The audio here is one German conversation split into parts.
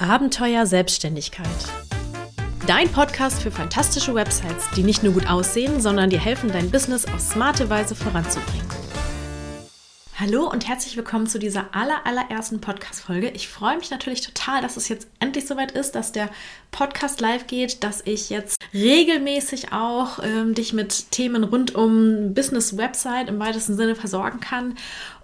Abenteuer Selbstständigkeit. Dein Podcast für fantastische Websites, die nicht nur gut aussehen, sondern dir helfen, dein Business auf smarte Weise voranzubringen. Hallo und herzlich willkommen zu dieser aller, allerersten Podcast-Folge. Ich freue mich natürlich total, dass es jetzt endlich soweit ist, dass der Podcast live geht, dass ich jetzt regelmäßig auch ähm, dich mit Themen rund um Business-Website im weitesten Sinne versorgen kann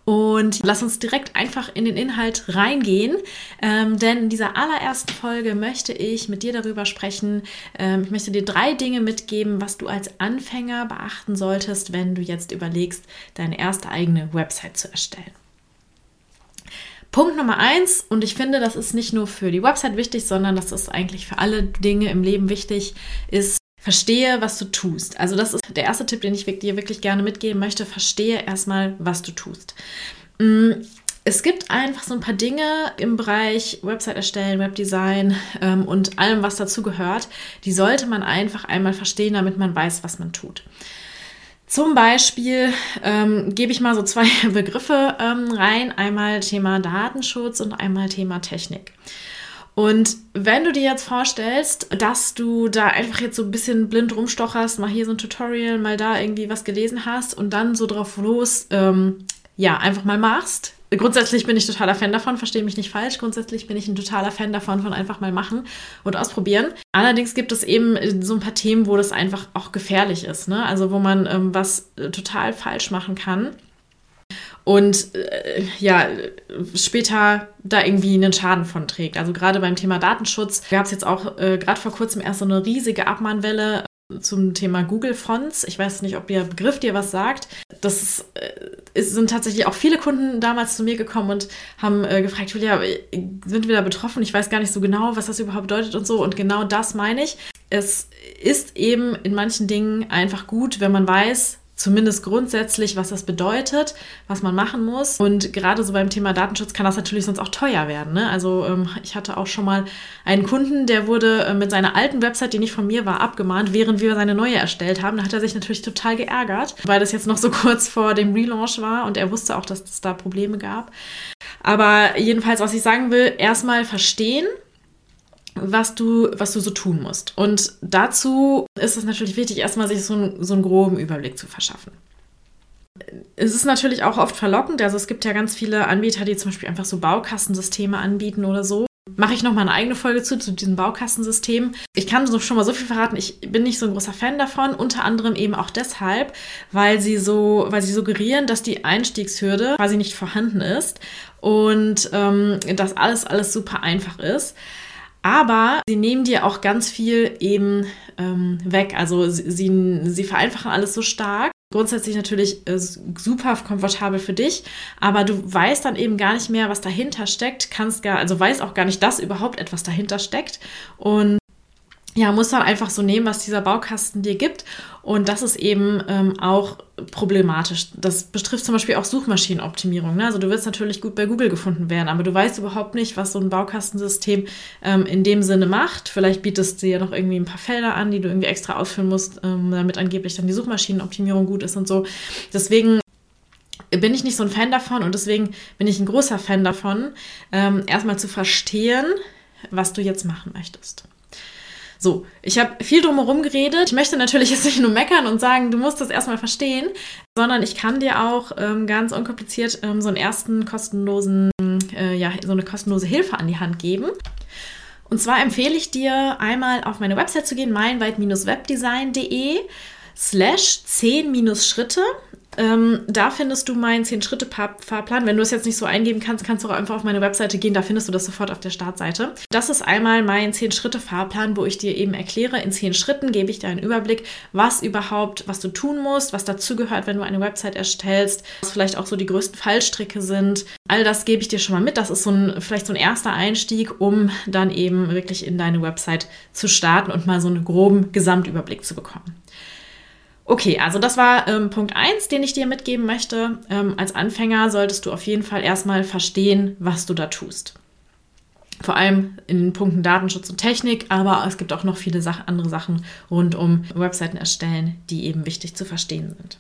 und lass uns direkt einfach in den Inhalt reingehen, ähm, denn in dieser allerersten Folge möchte ich mit dir darüber sprechen. Ähm, ich möchte dir drei Dinge mitgeben, was du als Anfänger beachten solltest, wenn du jetzt überlegst, deine erste eigene Website zu erstellen. Punkt Nummer eins, und ich finde, das ist nicht nur für die Website wichtig, sondern das ist eigentlich für alle Dinge im Leben wichtig, ist Verstehe, was du tust. Also das ist der erste Tipp, den ich dir wirklich gerne mitgeben möchte. Verstehe erstmal, was du tust. Mm, es gibt einfach so ein paar Dinge im Bereich Website erstellen, Webdesign ähm, und allem, was dazu gehört, die sollte man einfach einmal verstehen, damit man weiß, was man tut. Zum Beispiel ähm, gebe ich mal so zwei Begriffe ähm, rein. Einmal Thema Datenschutz und einmal Thema Technik. Und wenn du dir jetzt vorstellst, dass du da einfach jetzt so ein bisschen blind rumstocherst, mal hier so ein Tutorial, mal da irgendwie was gelesen hast und dann so drauf los, ähm, ja, einfach mal machst. Grundsätzlich bin ich totaler Fan davon, verstehe mich nicht falsch. Grundsätzlich bin ich ein totaler Fan davon, von einfach mal machen und ausprobieren. Allerdings gibt es eben so ein paar Themen, wo das einfach auch gefährlich ist. Ne? Also wo man ähm, was äh, total falsch machen kann und äh, ja, später da irgendwie einen Schaden von trägt. Also gerade beim Thema Datenschutz gab es jetzt auch äh, gerade vor kurzem erst so eine riesige Abmahnwelle äh, zum Thema Google Fonts. Ich weiß nicht, ob der Begriff dir was sagt. Das ist, äh, es sind tatsächlich auch viele Kunden damals zu mir gekommen und haben äh, gefragt, Julia, sind wir da betroffen? Ich weiß gar nicht so genau, was das überhaupt bedeutet und so. Und genau das meine ich. Es ist eben in manchen Dingen einfach gut, wenn man weiß, zumindest grundsätzlich, was das bedeutet, was man machen muss. Und gerade so beim Thema Datenschutz kann das natürlich sonst auch teuer werden. Ne? Also ähm, ich hatte auch schon mal einen Kunden, der wurde äh, mit seiner alten Website, die nicht von mir war, abgemahnt, während wir seine neue erstellt haben. Da hat er sich natürlich total geärgert, weil das jetzt noch so kurz vor dem Relaunch war und er wusste auch, dass es da Probleme gab. Aber jedenfalls, was ich sagen will, erstmal verstehen, was du, was du so tun musst. Und dazu ist es natürlich wichtig, erstmal sich so, ein, so einen groben Überblick zu verschaffen. Es ist natürlich auch oft verlockend, also es gibt ja ganz viele Anbieter, die zum Beispiel einfach so Baukastensysteme anbieten oder so. Mache ich nochmal eine eigene Folge zu, zu diesem Baukastensystem. Ich kann schon mal so viel verraten, ich bin nicht so ein großer Fan davon, unter anderem eben auch deshalb, weil sie so, weil sie suggerieren, dass die Einstiegshürde quasi nicht vorhanden ist und ähm, dass alles, alles super einfach ist. Aber sie nehmen dir auch ganz viel eben ähm, weg. Also sie, sie, sie vereinfachen alles so stark. Grundsätzlich natürlich äh, super komfortabel für dich, aber du weißt dann eben gar nicht mehr, was dahinter steckt, kannst gar, also weißt auch gar nicht, dass überhaupt etwas dahinter steckt. Und ja, muss dann einfach so nehmen, was dieser Baukasten dir gibt. Und das ist eben ähm, auch problematisch. Das betrifft zum Beispiel auch Suchmaschinenoptimierung. Ne? Also du wirst natürlich gut bei Google gefunden werden, aber du weißt überhaupt nicht, was so ein Baukastensystem ähm, in dem Sinne macht. Vielleicht bietest du dir noch irgendwie ein paar Felder an, die du irgendwie extra ausfüllen musst, ähm, damit angeblich dann die Suchmaschinenoptimierung gut ist und so. Deswegen bin ich nicht so ein Fan davon und deswegen bin ich ein großer Fan davon, ähm, erstmal zu verstehen, was du jetzt machen möchtest. So, ich habe viel drumherum geredet. Ich möchte natürlich jetzt nicht nur meckern und sagen, du musst das erstmal verstehen, sondern ich kann dir auch ähm, ganz unkompliziert ähm, so einen ersten kostenlosen, äh, ja, so eine kostenlose Hilfe an die Hand geben. Und zwar empfehle ich dir einmal auf meine Website zu gehen, meinweit-webdesign.de slash 10-Schritte. Ähm, da findest du meinen 10-Schritte-Fahrplan. Wenn du es jetzt nicht so eingeben kannst, kannst du auch einfach auf meine Webseite gehen. Da findest du das sofort auf der Startseite. Das ist einmal mein 10-Schritte-Fahrplan, wo ich dir eben erkläre, in 10 Schritten gebe ich dir einen Überblick, was überhaupt, was du tun musst, was dazugehört, wenn du eine Website erstellst, was vielleicht auch so die größten Fallstricke sind. All das gebe ich dir schon mal mit. Das ist so ein, vielleicht so ein erster Einstieg, um dann eben wirklich in deine Website zu starten und mal so einen groben Gesamtüberblick zu bekommen. Okay, also das war ähm, Punkt 1, den ich dir mitgeben möchte. Ähm, als Anfänger solltest du auf jeden Fall erstmal verstehen, was du da tust. Vor allem in den Punkten Datenschutz und Technik, aber es gibt auch noch viele Sach andere Sachen rund um Webseiten erstellen, die eben wichtig zu verstehen sind.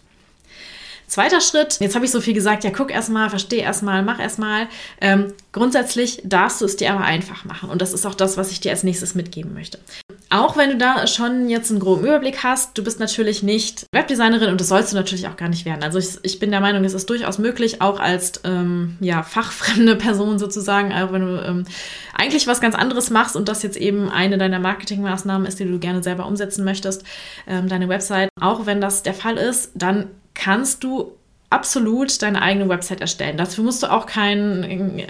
Zweiter Schritt, jetzt habe ich so viel gesagt, ja, guck erstmal, versteh erstmal, mach erstmal. Ähm, grundsätzlich darfst du es dir aber einfach machen. Und das ist auch das, was ich dir als nächstes mitgeben möchte. Auch wenn du da schon jetzt einen groben Überblick hast, du bist natürlich nicht Webdesignerin und das sollst du natürlich auch gar nicht werden. Also ich, ich bin der Meinung, es ist durchaus möglich, auch als ähm, ja, fachfremde Person sozusagen, auch wenn du ähm, eigentlich was ganz anderes machst und das jetzt eben eine deiner Marketingmaßnahmen ist, die du gerne selber umsetzen möchtest, ähm, deine Website, auch wenn das der Fall ist, dann kannst du absolut deine eigene Website erstellen. Dafür musst du auch kein,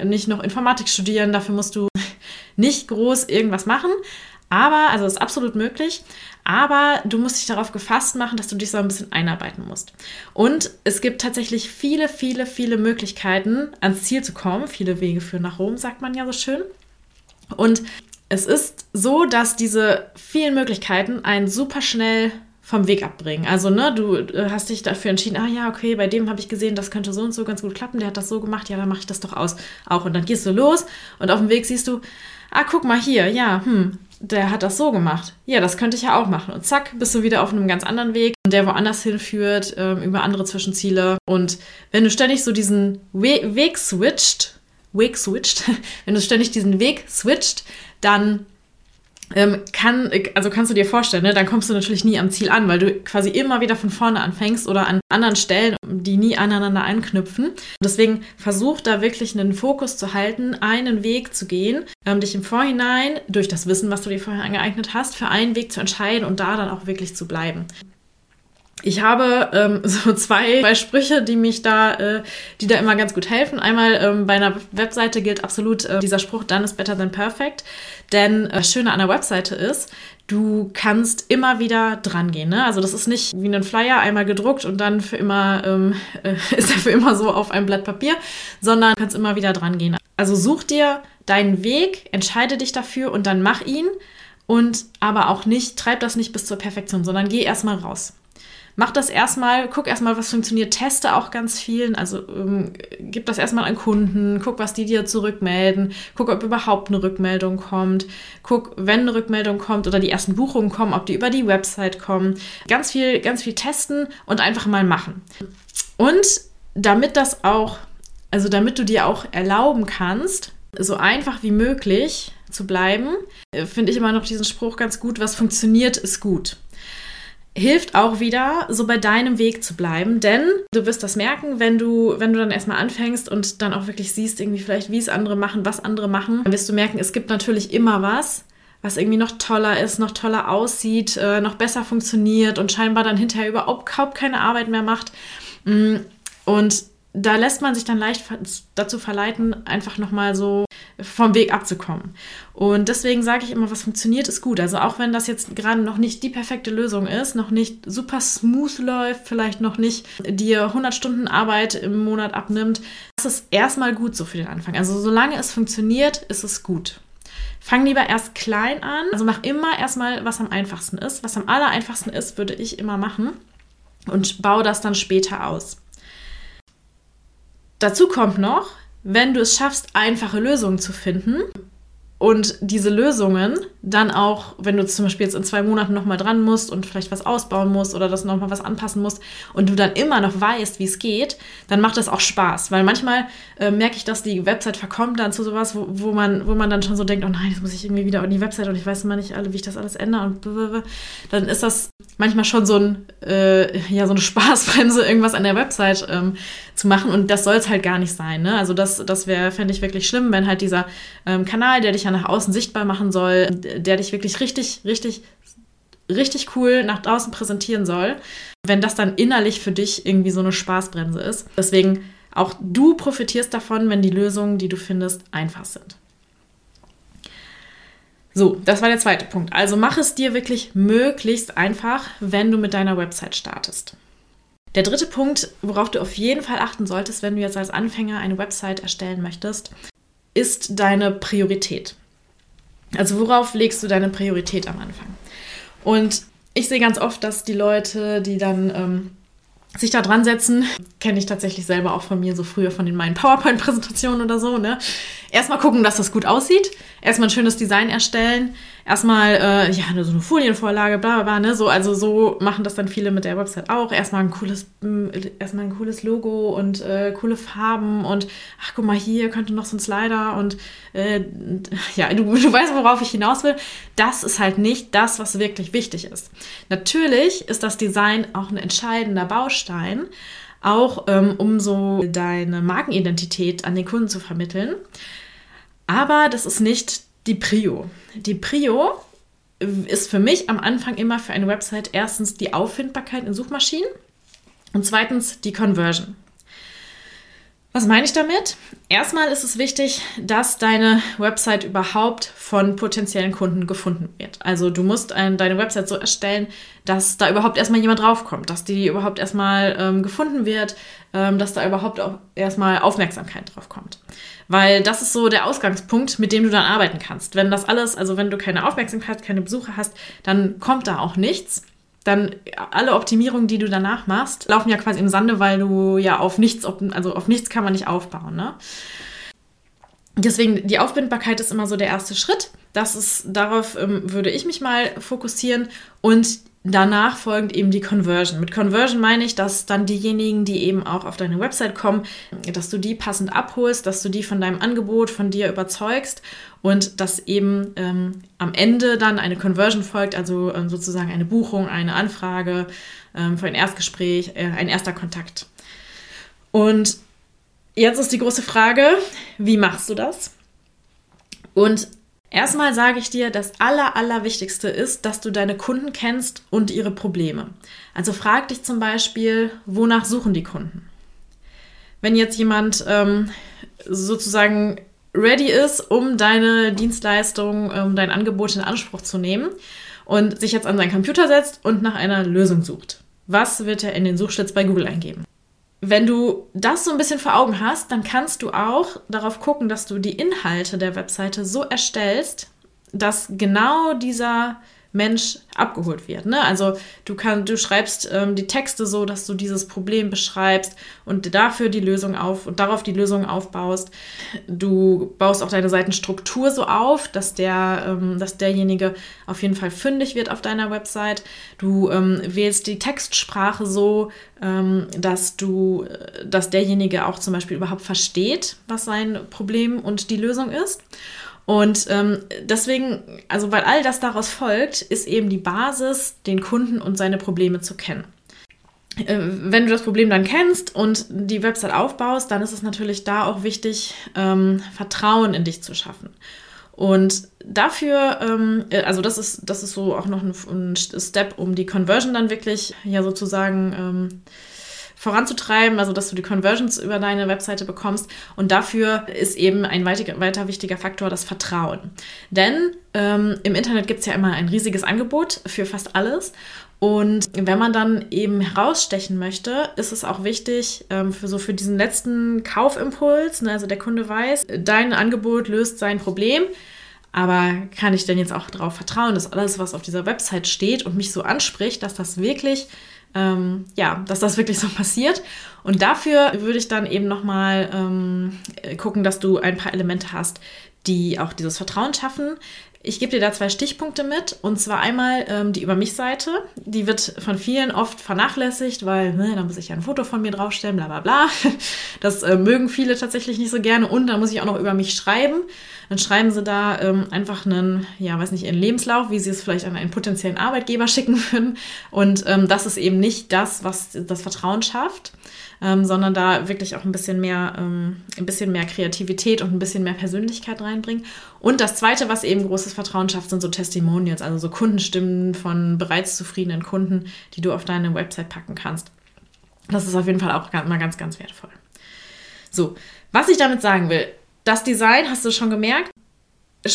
nicht noch Informatik studieren, dafür musst du nicht groß irgendwas machen. Aber, also ist absolut möglich, aber du musst dich darauf gefasst machen, dass du dich so ein bisschen einarbeiten musst. Und es gibt tatsächlich viele, viele, viele Möglichkeiten, ans Ziel zu kommen. Viele Wege führen nach Rom, sagt man ja so schön. Und es ist so, dass diese vielen Möglichkeiten einen super schnell vom Weg abbringen. Also, ne, du äh, hast dich dafür entschieden, ah ja, okay, bei dem habe ich gesehen, das könnte so und so ganz gut klappen, der hat das so gemacht, ja, dann mache ich das doch aus. Auch. Und dann gehst du los und auf dem Weg siehst du, ah, guck mal hier, ja, hm, der hat das so gemacht. Ja, das könnte ich ja auch machen. Und zack, bist du wieder auf einem ganz anderen Weg, der woanders hinführt, ähm, über andere Zwischenziele. Und wenn du ständig so diesen We Weg switcht, Weg switcht, wenn du ständig diesen Weg switcht, dann ähm, kann, also kannst du dir vorstellen, ne, dann kommst du natürlich nie am Ziel an, weil du quasi immer wieder von vorne anfängst oder an anderen Stellen, die nie aneinander anknüpfen. Deswegen versuch da wirklich einen Fokus zu halten, einen Weg zu gehen, ähm, dich im Vorhinein durch das Wissen, was du dir vorher angeeignet hast, für einen Weg zu entscheiden und da dann auch wirklich zu bleiben. Ich habe ähm, so zwei, zwei Sprüche, die mich da, äh, die da immer ganz gut helfen. Einmal ähm, bei einer Webseite gilt absolut äh, dieser Spruch, done is better than perfect. Denn äh, das Schöne an der Webseite ist, du kannst immer wieder dran gehen. Ne? Also das ist nicht wie ein Flyer einmal gedruckt und dann für immer ähm, äh, ist er für immer so auf einem Blatt Papier, sondern du kannst immer wieder dran gehen. Also such dir deinen Weg, entscheide dich dafür und dann mach ihn. Und aber auch nicht, treib das nicht bis zur Perfektion, sondern geh erstmal raus mach das erstmal, guck erstmal, was funktioniert, teste auch ganz vielen, also ähm, gib das erstmal an Kunden, guck, was die dir zurückmelden, guck, ob überhaupt eine Rückmeldung kommt, guck, wenn eine Rückmeldung kommt oder die ersten Buchungen kommen, ob die über die Website kommen. Ganz viel, ganz viel testen und einfach mal machen. Und damit das auch, also damit du dir auch erlauben kannst, so einfach wie möglich zu bleiben, äh, finde ich immer noch diesen Spruch ganz gut, was funktioniert, ist gut hilft auch wieder, so bei deinem Weg zu bleiben, denn du wirst das merken, wenn du, wenn du dann erstmal anfängst und dann auch wirklich siehst, irgendwie vielleicht, wie es andere machen, was andere machen, dann wirst du merken, es gibt natürlich immer was, was irgendwie noch toller ist, noch toller aussieht, äh, noch besser funktioniert und scheinbar dann hinterher überhaupt keine Arbeit mehr macht. Mm, und da lässt man sich dann leicht dazu verleiten, einfach nochmal so vom Weg abzukommen. Und deswegen sage ich immer, was funktioniert, ist gut. Also auch wenn das jetzt gerade noch nicht die perfekte Lösung ist, noch nicht super smooth läuft, vielleicht noch nicht dir 100 Stunden Arbeit im Monat abnimmt, das ist erstmal gut so für den Anfang. Also solange es funktioniert, ist es gut. Fang lieber erst klein an. Also mach immer erstmal, was am einfachsten ist. Was am aller einfachsten ist, würde ich immer machen. Und baue das dann später aus. Dazu kommt noch, wenn du es schaffst, einfache Lösungen zu finden und diese Lösungen dann auch, wenn du zum Beispiel jetzt in zwei Monaten nochmal dran musst und vielleicht was ausbauen musst oder das nochmal was anpassen musst und du dann immer noch weißt, wie es geht, dann macht das auch Spaß. Weil manchmal äh, merke ich, dass die Website verkommt dann zu sowas, wo, wo, man, wo man dann schon so denkt, oh nein, jetzt muss ich irgendwie wieder an die Website und ich weiß immer nicht alle, wie ich das alles ändere und blablabla. dann ist das manchmal schon so ein, äh, ja, so eine Spaßbremse, irgendwas an der Website ähm, zu machen und das soll es halt gar nicht sein. Ne? Also das, das wäre, fände ich wirklich schlimm, wenn halt dieser ähm, Kanal, der dich ja nach außen sichtbar machen soll, der dich wirklich richtig, richtig, richtig cool nach draußen präsentieren soll, wenn das dann innerlich für dich irgendwie so eine Spaßbremse ist. Deswegen auch du profitierst davon, wenn die Lösungen, die du findest, einfach sind. So, das war der zweite Punkt. Also mach es dir wirklich möglichst einfach, wenn du mit deiner Website startest. Der dritte Punkt, worauf du auf jeden Fall achten solltest, wenn du jetzt als Anfänger eine Website erstellen möchtest, ist deine Priorität. Also worauf legst du deine Priorität am Anfang? Und ich sehe ganz oft, dass die Leute, die dann ähm, sich da dran setzen, kenne ich tatsächlich selber auch von mir, so früher von den meinen PowerPoint-Präsentationen oder so, ne? Erstmal gucken, dass das gut aussieht. Erstmal ein schönes Design erstellen. Erstmal, äh, ja, so eine Folienvorlage, bla, bla, bla, ne? So, also so machen das dann viele mit der Website auch. Erstmal ein cooles, äh, erstmal ein cooles Logo und äh, coole Farben und ach, guck mal, hier könnte noch so ein Slider und äh, ja, du, du weißt, worauf ich hinaus will. Das ist halt nicht das, was wirklich wichtig ist. Natürlich ist das Design auch ein entscheidender Baustein auch ähm, um so deine Markenidentität an den Kunden zu vermitteln. Aber das ist nicht die Prio. Die Prio ist für mich am Anfang immer für eine Website erstens die Auffindbarkeit in Suchmaschinen und zweitens die Conversion. Was meine ich damit? Erstmal ist es wichtig, dass deine Website überhaupt von potenziellen Kunden gefunden wird. Also du musst ein, deine Website so erstellen, dass da überhaupt erstmal jemand draufkommt, dass die überhaupt erstmal ähm, gefunden wird, ähm, dass da überhaupt auch erstmal Aufmerksamkeit drauf kommt. Weil das ist so der Ausgangspunkt, mit dem du dann arbeiten kannst. Wenn das alles, also wenn du keine Aufmerksamkeit, keine Besucher hast, dann kommt da auch nichts dann alle Optimierungen, die du danach machst, laufen ja quasi im Sande, weil du ja auf nichts, also auf nichts kann man nicht aufbauen. Ne? Deswegen, die Aufbindbarkeit ist immer so der erste Schritt. Das ist, darauf ähm, würde ich mich mal fokussieren. Und danach folgend eben die Conversion. Mit Conversion meine ich, dass dann diejenigen, die eben auch auf deine Website kommen, dass du die passend abholst, dass du die von deinem Angebot, von dir überzeugst und dass eben ähm, am Ende dann eine Conversion folgt, also ähm, sozusagen eine Buchung, eine Anfrage ähm, für ein Erstgespräch, äh, ein erster Kontakt. Und jetzt ist die große Frage, wie machst du das? Und Erstmal sage ich dir, das Aller, Allerwichtigste ist, dass du deine Kunden kennst und ihre Probleme. Also frag dich zum Beispiel, wonach suchen die Kunden? Wenn jetzt jemand ähm, sozusagen ready ist, um deine Dienstleistung, um dein Angebot in Anspruch zu nehmen und sich jetzt an seinen Computer setzt und nach einer Lösung sucht, was wird er in den Suchschlitz bei Google eingeben? Wenn du das so ein bisschen vor Augen hast, dann kannst du auch darauf gucken, dass du die Inhalte der Webseite so erstellst, dass genau dieser Mensch abgeholt wird. Ne? Also du, kann, du schreibst ähm, die Texte so, dass du dieses Problem beschreibst und dafür die Lösung auf und darauf die Lösung aufbaust. Du baust auch deine Seitenstruktur so auf, dass der, ähm, dass derjenige auf jeden Fall fündig wird auf deiner Website. Du ähm, wählst die Textsprache so, ähm, dass du, äh, dass derjenige auch zum Beispiel überhaupt versteht, was sein Problem und die Lösung ist. Und ähm, deswegen, also weil all das daraus folgt, ist eben die Basis, den Kunden und seine Probleme zu kennen. Äh, wenn du das Problem dann kennst und die Website aufbaust, dann ist es natürlich da auch wichtig, ähm, Vertrauen in dich zu schaffen. Und dafür, ähm, äh, also das ist, das ist so auch noch ein, ein, Step, um die Conversion dann wirklich ja sozusagen ähm, voranzutreiben, also dass du die Conversions über deine Webseite bekommst. Und dafür ist eben ein weiter, weiter wichtiger Faktor das Vertrauen. Denn ähm, im Internet gibt es ja immer ein riesiges Angebot für fast alles. Und wenn man dann eben herausstechen möchte, ist es auch wichtig, ähm, für so für diesen letzten Kaufimpuls, ne, also der Kunde weiß, dein Angebot löst sein Problem. Aber kann ich denn jetzt auch darauf vertrauen, dass alles, was auf dieser Website steht und mich so anspricht, dass das wirklich ähm, ja, dass das wirklich so passiert. Und dafür würde ich dann eben nochmal ähm, gucken, dass du ein paar Elemente hast, die auch dieses Vertrauen schaffen. Ich gebe dir da zwei Stichpunkte mit. Und zwar einmal ähm, die Über mich-Seite. Die wird von vielen oft vernachlässigt, weil ne, da muss ich ja ein Foto von mir draufstellen, bla bla bla. Das äh, mögen viele tatsächlich nicht so gerne. Und da muss ich auch noch über mich schreiben. Dann schreiben sie da ähm, einfach einen, ja, weiß nicht, ihren Lebenslauf, wie sie es vielleicht an einen potenziellen Arbeitgeber schicken würden. Und ähm, das ist eben nicht das, was das Vertrauen schafft ähm, sondern da wirklich auch ein bisschen mehr, ähm, ein bisschen mehr Kreativität und ein bisschen mehr Persönlichkeit reinbringen. Und das Zweite, was eben großes Vertrauen schafft, sind so Testimonials, also so Kundenstimmen von bereits zufriedenen Kunden, die du auf deine Website packen kannst. Das ist auf jeden Fall auch mal ganz, ganz wertvoll. So, was ich damit sagen will, das Design, hast du schon gemerkt,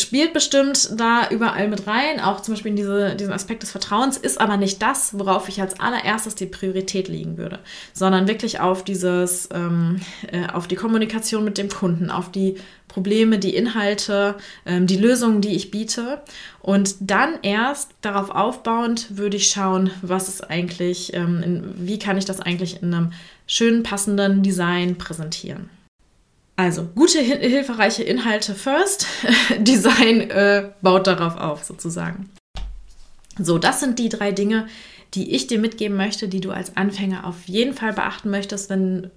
spielt bestimmt da überall mit rein, auch zum Beispiel in diese, diesen Aspekt des Vertrauens, ist aber nicht das, worauf ich als allererstes die Priorität legen würde, sondern wirklich auf dieses, ähm, äh, auf die Kommunikation mit dem Kunden, auf die Probleme, die Inhalte, ähm, die Lösungen, die ich biete. Und dann erst darauf aufbauend würde ich schauen, was ist eigentlich, ähm, in, wie kann ich das eigentlich in einem schönen, passenden Design präsentieren. Also, gute, hilfreiche Inhalte first, Design äh, baut darauf auf, sozusagen. So, das sind die drei Dinge, die ich dir mitgeben möchte, die du als Anfänger auf jeden Fall beachten möchtest, wenn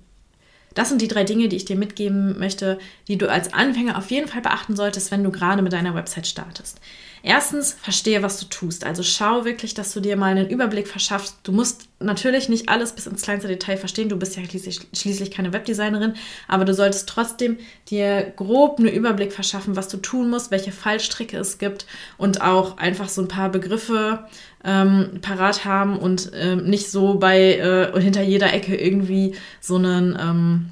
das sind die drei Dinge, die ich dir mitgeben möchte, die du als Anfänger auf jeden Fall beachten solltest, wenn du gerade mit deiner Website startest. Erstens, verstehe, was du tust. Also schau wirklich, dass du dir mal einen Überblick verschaffst. Du musst natürlich nicht alles bis ins kleinste Detail verstehen. Du bist ja schließlich, schließlich keine Webdesignerin, aber du solltest trotzdem dir grob einen Überblick verschaffen, was du tun musst, welche Fallstricke es gibt und auch einfach so ein paar Begriffe ähm, parat haben und ähm, nicht so bei äh, hinter jeder Ecke irgendwie so einen ähm,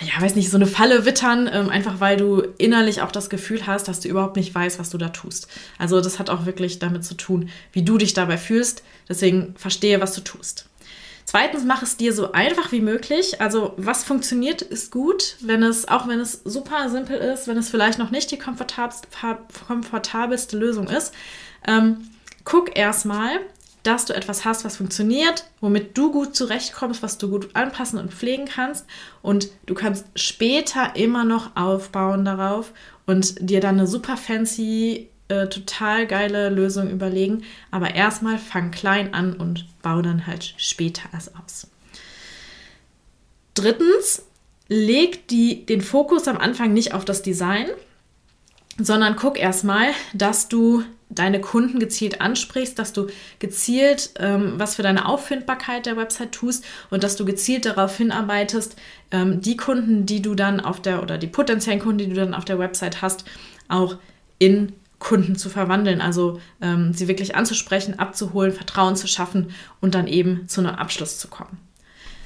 ja, weiß nicht, so eine Falle wittern, ähm, einfach weil du innerlich auch das Gefühl hast, dass du überhaupt nicht weißt, was du da tust. Also das hat auch wirklich damit zu tun, wie du dich dabei fühlst. Deswegen verstehe, was du tust. Zweitens, mach es dir so einfach wie möglich. Also, was funktioniert, ist gut, wenn es, auch wenn es super simpel ist, wenn es vielleicht noch nicht die komfortabelste Lösung ist. Ähm, guck erstmal, dass du etwas hast, was funktioniert, womit du gut zurechtkommst, was du gut anpassen und pflegen kannst. Und du kannst später immer noch aufbauen darauf und dir dann eine super fancy, äh, total geile Lösung überlegen. Aber erstmal fang klein an und bau dann halt später erst aus. Drittens, leg die, den Fokus am Anfang nicht auf das Design, sondern guck erstmal, dass du deine Kunden gezielt ansprichst, dass du gezielt ähm, was für deine Auffindbarkeit der Website tust und dass du gezielt darauf hinarbeitest, ähm, die Kunden, die du dann auf der oder die potenziellen Kunden, die du dann auf der Website hast, auch in Kunden zu verwandeln, also ähm, sie wirklich anzusprechen, abzuholen, Vertrauen zu schaffen und dann eben zu einem Abschluss zu kommen.